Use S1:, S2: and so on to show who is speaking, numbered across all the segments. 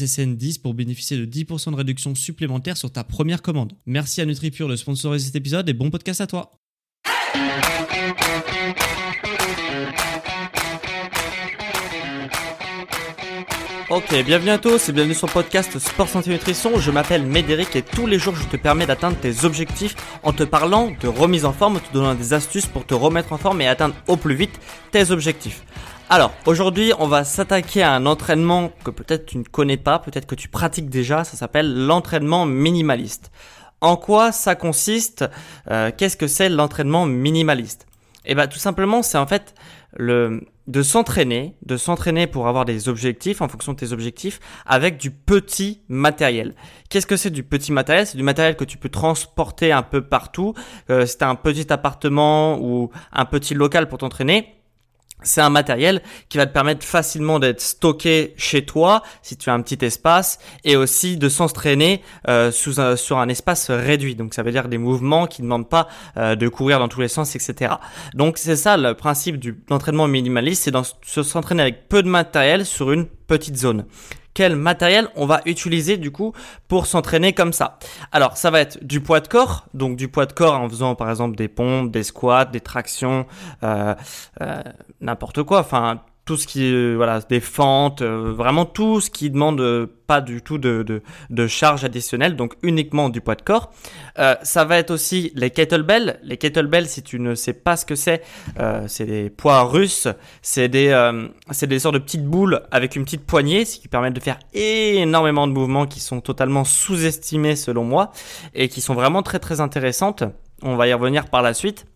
S1: SSN10 pour bénéficier de 10% de réduction supplémentaire sur ta première commande. Merci à NutriPure de sponsoriser cet épisode et bon podcast à toi.
S2: Ok, bienvenue à tous et bienvenue sur le podcast Sport Santé Nutrition. Je m'appelle Médéric et tous les jours je te permets d'atteindre tes objectifs en te parlant de remise en forme, te donnant des astuces pour te remettre en forme et atteindre au plus vite tes objectifs. Alors, aujourd'hui, on va s'attaquer à un entraînement que peut-être tu ne connais pas, peut-être que tu pratiques déjà, ça s'appelle l'entraînement minimaliste. En quoi ça consiste euh, Qu'est-ce que c'est l'entraînement minimaliste? Eh bien, tout simplement, c'est en fait le de s'entraîner, de s'entraîner pour avoir des objectifs en fonction de tes objectifs avec du petit matériel. Qu'est-ce que c'est du petit matériel? C'est du matériel que tu peux transporter un peu partout. Euh, si un petit appartement ou un petit local pour t'entraîner, c'est un matériel qui va te permettre facilement d'être stocké chez toi si tu as un petit espace et aussi de s'entraîner euh, sur un espace réduit. Donc ça veut dire des mouvements qui ne demandent pas euh, de courir dans tous les sens, etc. Donc c'est ça le principe du l'entraînement minimaliste, c'est de s'entraîner avec peu de matériel sur une petite zone quel matériel on va utiliser du coup pour s'entraîner comme ça. Alors ça va être du poids de corps, donc du poids de corps en faisant par exemple des pompes, des squats, des tractions, euh, euh, n'importe quoi. Enfin tout ce qui est voilà des fentes, euh, vraiment tout ce qui demande euh, pas du tout de, de, charge additionnelle, donc uniquement du poids de corps. Euh, ça va être aussi les kettlebells. Les kettlebells, si tu ne sais pas ce que c'est, c'est des poids russes. C'est des c'est des sortes de petites boules avec une petite poignée, ce qui permettent de faire énormément de mouvements qui sont totalement sous-estimés selon moi et qui sont vraiment très très intéressantes. On va y revenir par la suite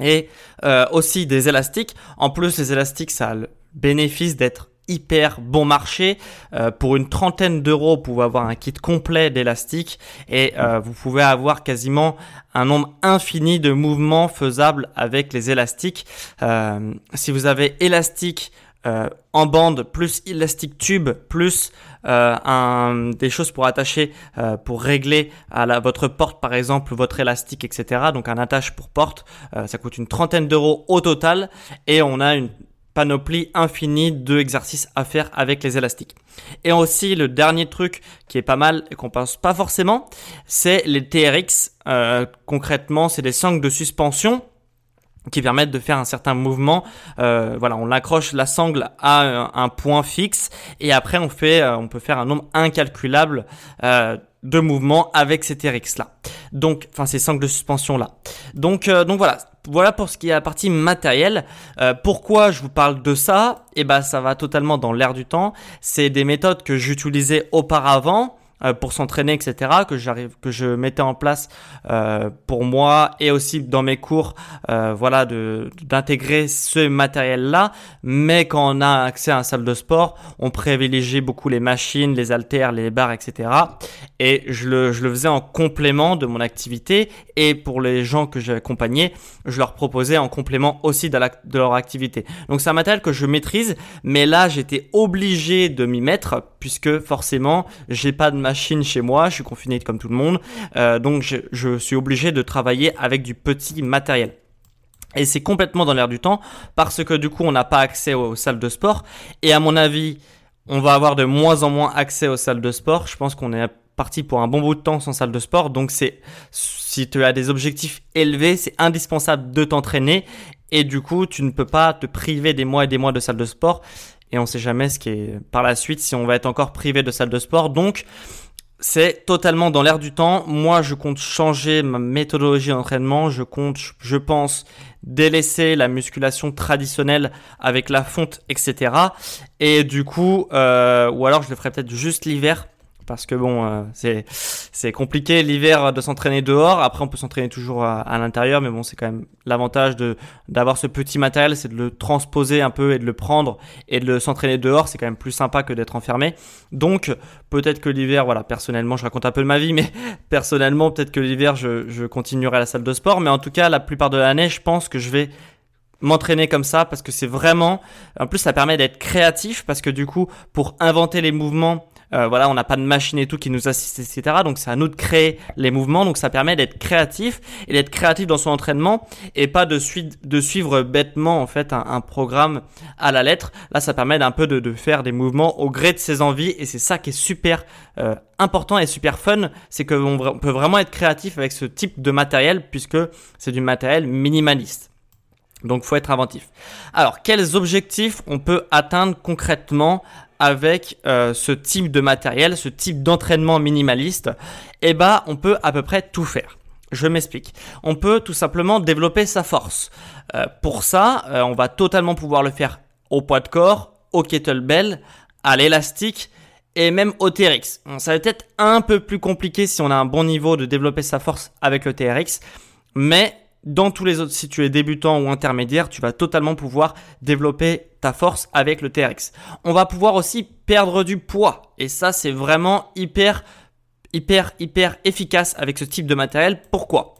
S2: et euh, aussi des élastiques. En plus, les élastiques, ça a le bénéfice d'être hyper bon marché. Euh, pour une trentaine d'euros, vous pouvez avoir un kit complet d'élastiques et euh, vous pouvez avoir quasiment un nombre infini de mouvements faisables avec les élastiques. si vous avez élastique euh, en bande plus élastique tube plus euh, un, des choses pour attacher euh, pour régler à la, votre porte par exemple votre élastique etc donc un attache pour porte ça coûte une trentaine d'euros au total et on a une panoplie infinie de exercices à faire avec les élastiques. Et aussi le dernier truc qui est pas mal et qu'on pense pas forcément, c'est les TRX. concrètement, c'est des sangles de suspension qui permettent de faire un certain mouvement. Euh, voilà, on accroche la sangle à un, point fixe et après on fait, euh, on peut faire un nombre incalculable euh, de mouvements avec ces TRX là. Donc, enfin ces sangles de suspension là. Donc, donc voilà. Voilà pour ce qui est la partie matérielle. pourquoi je vous parle de ça? Eh ben, ça va totalement dans l'air du temps. C'est des méthodes que j'utilisais auparavant euh, pour s'entraîner, etc. que j'arrive, que je mettais en place euh, pour moi et aussi dans mes cours, euh, voilà, de d'intégrer ce matériel-là. Mais quand on a accès à une salle de sport, on privilégie beaucoup les machines, les haltères, les barres, etc. Et je le, je le faisais en complément de mon activité. Et pour les gens que j'accompagnais, je leur proposais en complément aussi de, de leur activité. Donc c'est un matériel que je maîtrise, mais là j'étais obligé de m'y mettre puisque forcément j'ai pas de machine Chine chez moi, je suis confiné comme tout le monde, euh, donc je, suis obligé de travailler avec du petit matériel. Et c'est complètement dans l'air du temps parce que du coup on n'a pas accès aux, salles de sport et à mon avis on va avoir de moins en moins accès aux salles de sport. Je pense qu'on est parti pour un bon bout de temps sans salle de sport. Donc c'est si tu as des objectifs élevés, c'est indispensable de t'entraîner et du coup tu ne peux pas te priver des mois et des mois de salle de sport et on sait jamais ce qui est par la suite si on va être encore privé de salle de sport. Donc c'est totalement dans l'air du temps. Moi, je compte changer ma méthodologie d'entraînement. Je compte, je pense, délaisser la musculation traditionnelle avec la fonte, etc. Et du coup, euh, ou alors je le ferai peut-être juste l'hiver parce que bon, euh, c'est c'est compliqué l'hiver de s'entraîner dehors. Après, on peut s'entraîner toujours à, l'intérieur, mais bon, c'est quand même l'avantage de d'avoir ce petit matériel, c'est de le transposer un peu et de le prendre et de s'entraîner dehors. C'est quand même plus sympa que d'être enfermé. Donc, peut-être que l'hiver, voilà, personnellement, je raconte un peu de ma vie, mais personnellement, peut-être que l'hiver, je, je continuerai à la salle de sport. Mais en tout cas, la plupart de l'année, je pense que je vais m'entraîner comme ça parce que c'est vraiment en plus ça permet d'être créatif parce que du coup pour inventer les mouvements euh, voilà, on n'a pas de machine et tout qui nous assiste, etc. Donc c'est à nous de créer les mouvements. Donc ça permet d'être créatif et d'être créatif dans son entraînement et pas de, de suivre bêtement en fait un, programme à la lettre. Là, ça permet d'un peu de, faire des mouvements au gré de ses envies et c'est ça qui est super euh, important et super fun, c'est qu'on peut vraiment être créatif avec ce type de matériel puisque c'est du matériel minimaliste. Donc faut être inventif. Alors quels objectifs on peut atteindre concrètement avec euh, ce type de matériel, ce type d'entraînement minimaliste, eh ben, on peut à peu près tout faire. Je m'explique. On peut tout simplement développer sa force. Euh, pour ça, euh, on va totalement pouvoir le faire au poids de corps, au kettlebell, à l'élastique et même au TRX. ça va être un peu plus compliqué si on a un bon niveau de développer sa force avec le TRX, mais dans tous les autres, si tu es débutant ou intermédiaire, tu vas totalement pouvoir développer ta force avec le TRX. On va pouvoir aussi perdre du poids. Et ça, c'est vraiment hyper, hyper, hyper efficace avec ce type de matériel. Pourquoi?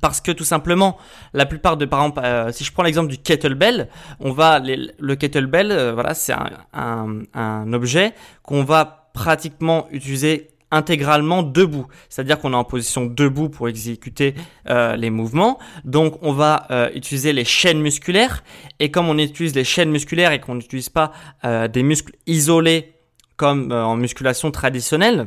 S2: Parce que tout simplement, la plupart de, par exemple, euh, si je prends l'exemple du kettlebell, on va, le kettlebell, euh, voilà, c'est un, un objet qu'on va pratiquement utiliser intégralement debout. C'est-à-dire qu'on est en position debout pour exécuter euh, les mouvements. Donc on va euh, utiliser les chaînes musculaires. Et comme on utilise les chaînes musculaires et qu'on n'utilise pas euh, des muscles isolés comme en musculation traditionnelle,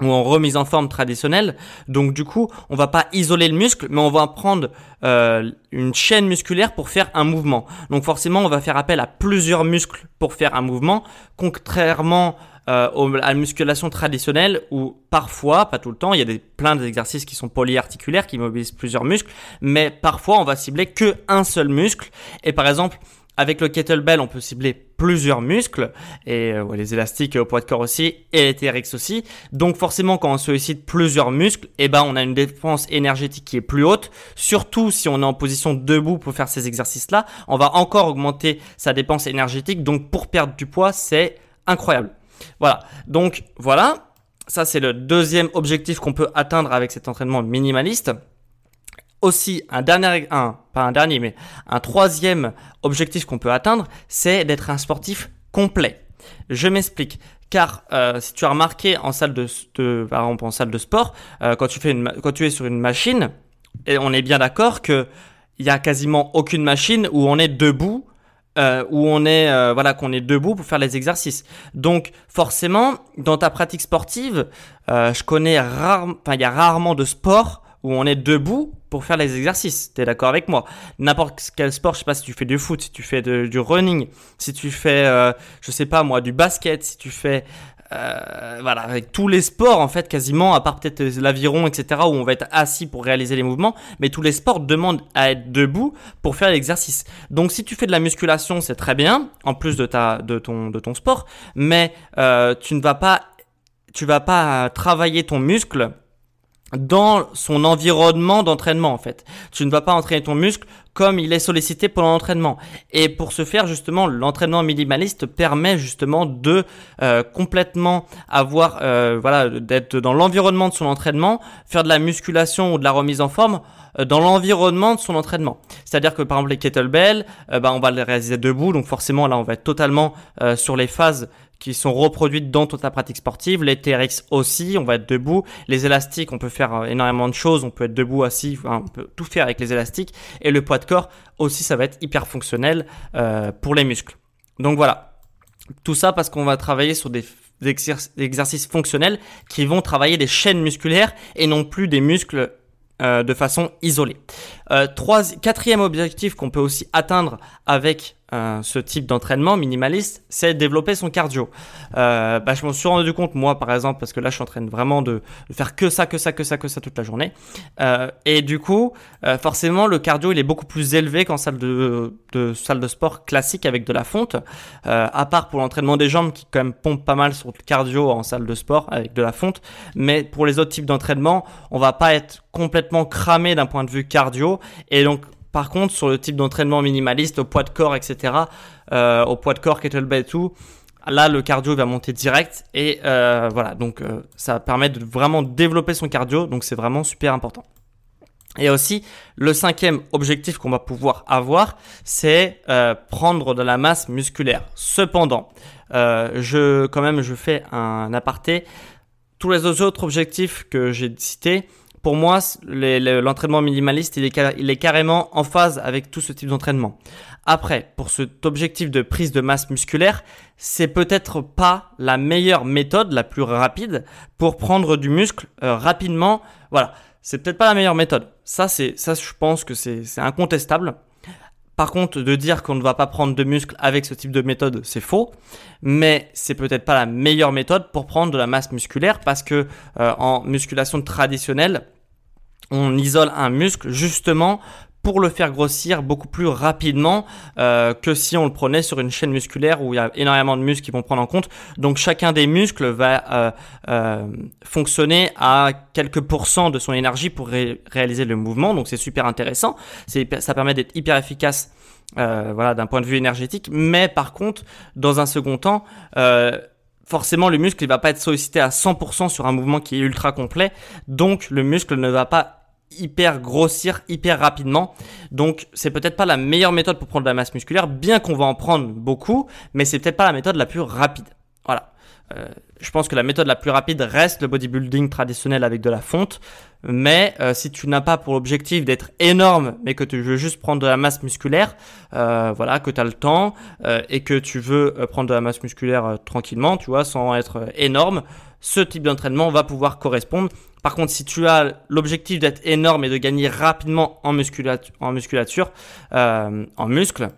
S2: ou en remise en forme traditionnelle. Donc du coup, on va pas isoler le muscle, mais on va prendre une chaîne musculaire pour faire un mouvement. Donc forcément, on va faire appel à plusieurs muscles pour faire un mouvement, contrairement euh, à la musculation traditionnelle où parfois, pas tout le temps, il y a des, plein d'exercices qui sont polyarticulaires, qui mobilisent plusieurs muscles, mais parfois on va cibler que un seul muscle. Et par exemple, avec le kettlebell, on peut cibler plusieurs muscles, et euh, les élastiques au poids de corps aussi, et les TRX aussi. Donc forcément, quand on sollicite plusieurs muscles, eh ben, on a une dépense énergétique qui est plus haute. Surtout si on est en position debout pour faire ces exercices-là, on va encore augmenter sa dépense énergétique. Donc pour perdre du poids, c'est incroyable. Voilà. Donc voilà. Ça, c'est le deuxième objectif qu'on peut atteindre avec cet entraînement minimaliste. Aussi, un dernier, un, pas un dernier, mais un troisième objectif qu'on peut atteindre, c'est d'être un sportif complet. Je m'explique. Car euh, si tu as remarqué en salle de, par exemple en salle de sport, euh, quand tu fais une, quand tu es sur une machine, et on est bien d'accord que il y a quasiment aucune machine où on est debout euh, où on est euh, voilà qu'on est debout pour faire les exercices. Donc forcément, dans ta pratique sportive, euh, je connais rarement, enfin il y a rarement de sport où on est debout pour faire les exercices. T'es d'accord avec moi? N'importe quel sport, je sais pas si tu fais du foot, si tu fais du running, si tu fais, je sais pas moi, du basket, si tu fais euh, voilà, avec tous les sports en fait quasiment, à part peut-être l'aviron, etc., où on va être assis pour réaliser les mouvements, mais tous les sports demandent à être debout pour faire l'exercice. Donc si tu fais de la musculation, c'est très bien, en plus de ta, de ton, de ton sport, mais euh, tu ne vas pas, tu vas pas travailler ton muscle dans son environnement d'entraînement en fait. Tu ne vas pas entraîner ton muscle comme il est sollicité pendant l'entraînement. Et pour ce faire justement, l'entraînement minimaliste permet justement de euh, complètement avoir euh, voilà d'être dans l'environnement de son entraînement, faire de la musculation ou de la remise en forme euh, dans l'environnement de son entraînement. C'est-à-dire que par exemple les kettlebells, bah, on va les réaliser debout, donc forcément là on va être totalement sur les phases qui sont reproduites dans toute ta pratique sportive. Les TRX aussi, on va être debout. Les élastiques, on peut faire euh, énormément de choses. On peut être debout, assis, on peut tout faire avec les élastiques. Et le poids de corps aussi, ça va être hyper fonctionnel euh, pour les muscles. Donc voilà. Tout ça parce qu'on va travailler sur des exercices fonctionnels qui vont travailler des chaînes musculaires et non plus des muscles euh, de façon isolée. Trois, quatrième objectif qu'on peut aussi atteindre avec euh, ce type d'entraînement minimaliste, c'est développer son cardio. Euh, bah, je m'en suis rendu compte moi par exemple parce que là je suis en train vraiment de, faire que ça, que ça, que ça, que ça toute la journée. Euh, et du coup, forcément le cardio il est beaucoup plus élevé qu'en salle de, de, salle de sport classique avec de la fonte. À part pour l'entraînement des jambes qui quand même pompe pas mal sur le cardio en salle de sport avec de la fonte. Mais pour les autres types d'entraînement, on va pas être complètement cramé d'un point de vue cardio et donc par contre, sur le type d'entraînement minimaliste, au poids de corps, etc., euh, au poids de corps, kettlebell et tout, là, le cardio va monter direct. Et euh, voilà, donc euh, ça permet de vraiment développer son cardio. Donc c'est vraiment super important. Et aussi, le cinquième objectif qu'on va pouvoir avoir, c'est prendre de la masse musculaire. Cependant, je, quand même, je fais un aparté. Tous les autres objectifs que j'ai cités, pour moi, l'entraînement minimaliste, il est, carrément en phase avec tout ce type d'entraînement. Après, pour cet objectif de prise de masse musculaire, c'est peut-être pas la meilleure méthode, la plus rapide, pour prendre du muscle euh, rapidement. Voilà, c'est peut-être pas la meilleure méthode. Ça, c'est, ça, je pense que c'est incontestable. Par contre, de dire qu'on ne va pas prendre de muscle avec ce type de méthode, c'est faux. Mais c'est peut-être pas la meilleure méthode pour prendre de la masse musculaire parce que euh, en musculation traditionnelle, on isole un muscle justement pour le faire grossir beaucoup plus rapidement euh, que si on le prenait sur une chaîne musculaire où il y a énormément de muscles qui vont prendre en compte. Donc chacun des muscles va euh, euh, fonctionner à quelques pourcents de son énergie pour réaliser le mouvement. Donc c'est super intéressant. Ça permet d'être hyper efficace. voilà, d'un point de vue énergétique, mais par contre, dans un second temps, forcément le muscle il va pas être sollicité à 100% sur un mouvement qui est ultra complet, donc le muscle ne va pas hyper grossir hyper rapidement. Donc c'est peut-être pas la meilleure méthode pour prendre de la masse musculaire, bien qu'on va en prendre beaucoup, mais c'est peut-être pas la méthode la plus rapide. Voilà. Euh, je pense que la méthode la plus rapide reste le bodybuilding traditionnel avec de la fonte. Mais euh, si tu n'as pas pour objectif d'être énorme, mais que tu veux juste prendre de la masse musculaire, euh, voilà, que tu as le temps et que tu veux prendre de la masse musculaire tranquillement, tu vois, sans être énorme, ce type d'entraînement va pouvoir correspondre. Par contre, si tu as l'objectif d'être énorme et de gagner rapidement en musculature, en, musculature, euh, en muscle,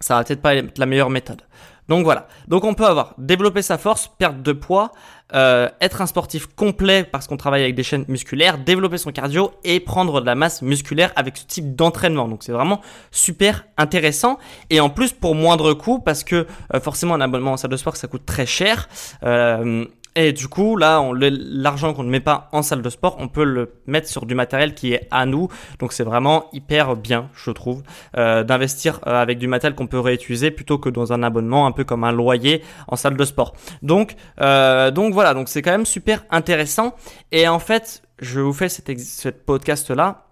S2: ça va peut-être pas être la meilleure méthode. Donc voilà. Donc on peut avoir développer sa force, perdre de poids, euh, être un sportif complet parce qu'on travaille avec des chaînes musculaires, développer son cardio et prendre de la masse musculaire avec ce type d'entraînement. Donc c'est vraiment super intéressant et en plus pour moindre coût parce que euh, forcément un abonnement en salle de sport ça coûte très cher. Euh, et du coup, là, l'argent qu'on ne met pas en salle de sport, on peut le mettre sur du matériel qui est à nous. Donc c'est vraiment hyper bien, je trouve, euh, d'investir euh, avec du matériel qu'on peut réutiliser plutôt que dans un abonnement, un peu comme un loyer en salle de sport. Donc, euh, donc voilà, donc c'est quand même super intéressant. Et en fait, je vous fais cette, podcast là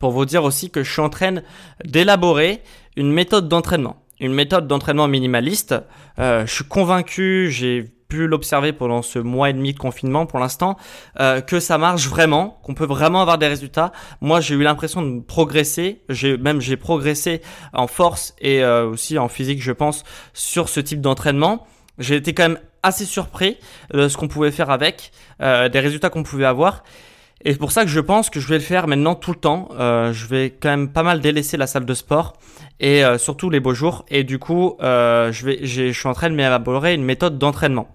S2: pour vous dire aussi que je suis en train d'élaborer une méthode d'entraînement une méthode d'entraînement minimaliste. Je suis convaincu, j'ai pu l'observer pendant ce mois et demi de confinement pour l'instant, euh, que ça marche vraiment, qu'on peut vraiment avoir des résultats. Moi, j'ai eu l'impression de progresser, j'ai même j'ai progressé en force et euh, aussi en physique, je pense, sur ce type d'entraînement. J'ai été quand même assez surpris de ce qu'on pouvait faire avec, euh, des résultats qu'on pouvait avoir. Et c'est pour ça que je pense que je vais le faire maintenant tout le temps. Euh, je vais quand même pas mal délaisser la salle de sport et euh, surtout les beaux jours. Et du coup, euh, je vais, je suis en train de m'élaborer une méthode d'entraînement.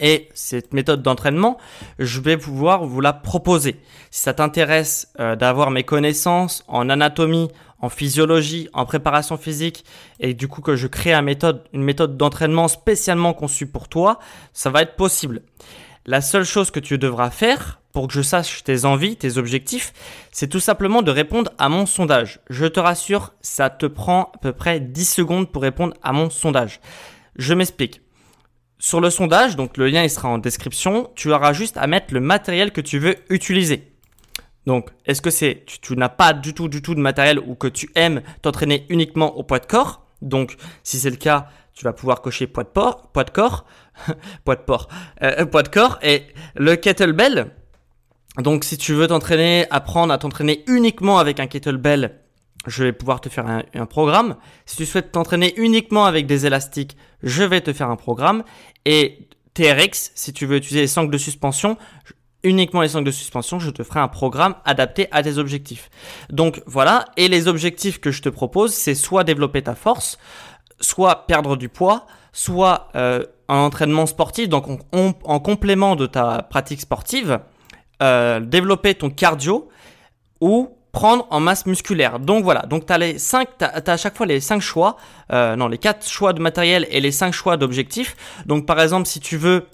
S2: Et cette méthode d'entraînement, je vais pouvoir vous la proposer. Si ça t'intéresse euh, d'avoir mes connaissances en anatomie, en physiologie, en préparation physique, et du coup que je crée une méthode, une méthode d'entraînement spécialement conçue pour toi, ça va être possible. La seule chose que tu devras faire pour que je sache tes envies, tes objectifs, c'est tout simplement de répondre à mon sondage. Je te rassure, ça te prend à peu près 10 secondes pour répondre à mon sondage. Je m'explique. Sur le sondage, donc le lien il sera en description, tu auras juste à mettre le matériel que tu veux utiliser. Donc, est-ce que c'est tu, n'as pas du tout du tout de matériel ou que tu aimes t'entraîner uniquement au poids de corps? Donc, si c'est le cas, tu vas pouvoir cocher poids de porc, poids de corps, poids de porc, euh, poids de corps et le kettlebell. Donc, si tu veux t'entraîner, apprendre à t'entraîner uniquement avec un kettlebell, je vais pouvoir te faire un, programme. Si tu souhaites t'entraîner uniquement avec des élastiques, je vais te faire un programme. Et TRX, si tu veux utiliser les sangles de suspension, uniquement les 5 de suspension, je te ferai un programme adapté à tes objectifs. Donc voilà, et les objectifs que je te propose, c'est soit développer ta force, soit perdre du poids, soit euh, un entraînement sportif, donc en complément de ta pratique sportive, euh, développer ton cardio ou prendre en masse musculaire. Donc voilà, donc tu as les 5 à chaque fois les 5 choix, euh, non, les 4 choix de matériel et les 5 choix d'objectifs. Donc par exemple, si tu veux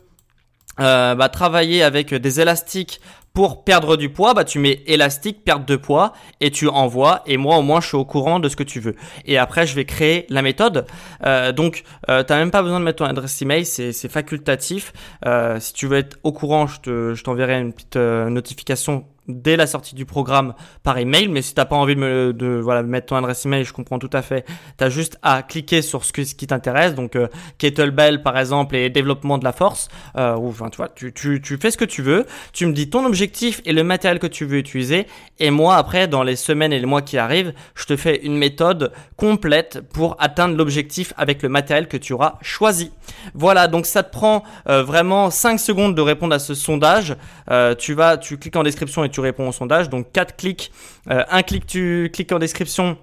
S2: euh, bah, travailler avec des élastiques pour perdre du poids, bah tu mets élastique, perte de poids et tu envoies et moi au moins je suis au courant de ce que tu veux. Et après je vais créer la méthode. Euh, donc euh, t'as même pas besoin de mettre ton adresse email, c'est facultatif. Euh, si tu veux être au courant, je t'enverrai une petite euh, notification dès la sortie du programme par email. Mais si t'as pas envie de, me, de voilà, mettre ton adresse email, je comprends tout à fait. Tu as juste à cliquer sur ce, ce qui t'intéresse. Donc, euh, kettlebell, par exemple, et développement de la force. Euh, ou, enfin, tu vois, tu, tu, tu fais ce que tu veux. Tu me dis ton objectif et le matériel que tu veux utiliser. Et moi, après, dans les semaines et les mois qui arrivent, je te fais une méthode complète pour atteindre l'objectif avec le matériel que tu auras choisi. Voilà, donc ça te prend euh, vraiment 5 secondes de répondre à ce sondage. Euh, tu vas, tu cliques en description et tu réponds au sondage. Donc 4 clics, euh, un clic, tu cliques en description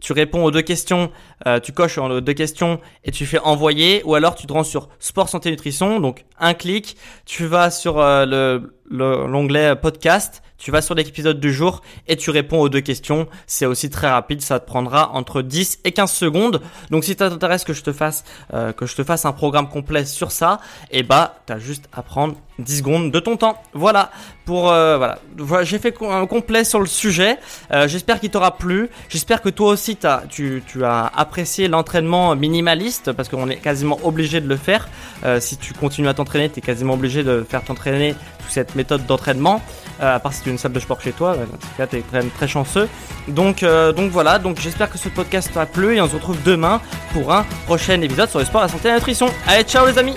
S2: tu réponds aux deux questions, euh, tu coches aux deux questions et tu fais envoyer, ou alors tu te rends sur sport santé nutrition, donc un clic, tu vas sur euh, le l'onglet podcast, tu vas sur l'épisode du jour et tu réponds aux deux questions. C'est aussi très rapide, ça te prendra entre 10 et 15 secondes. Donc si ça t'intéresse que je te fasse euh, que je te fasse un programme complet sur ça, et eh bah t'as juste à prendre 10 secondes de ton temps. Voilà pour euh, voilà, j'ai fait un complet sur le sujet. Euh, j'espère qu'il t'aura plu. J'espère que toi aussi as, tu, tu as apprécié l'entraînement minimaliste parce qu'on est quasiment obligé de le faire. si tu continues à t'entraîner, tu es quasiment obligé de faire t'entraîner sous cette méthode d'entraînement. Euh, à part si tu as une salle de sport chez toi, dans ce cas, tu es très, très chanceux. Donc, euh, donc voilà, donc j'espère que ce podcast t'a plu et on se retrouve demain pour un prochain épisode sur le sport, la santé et la nutrition. Allez, ciao les amis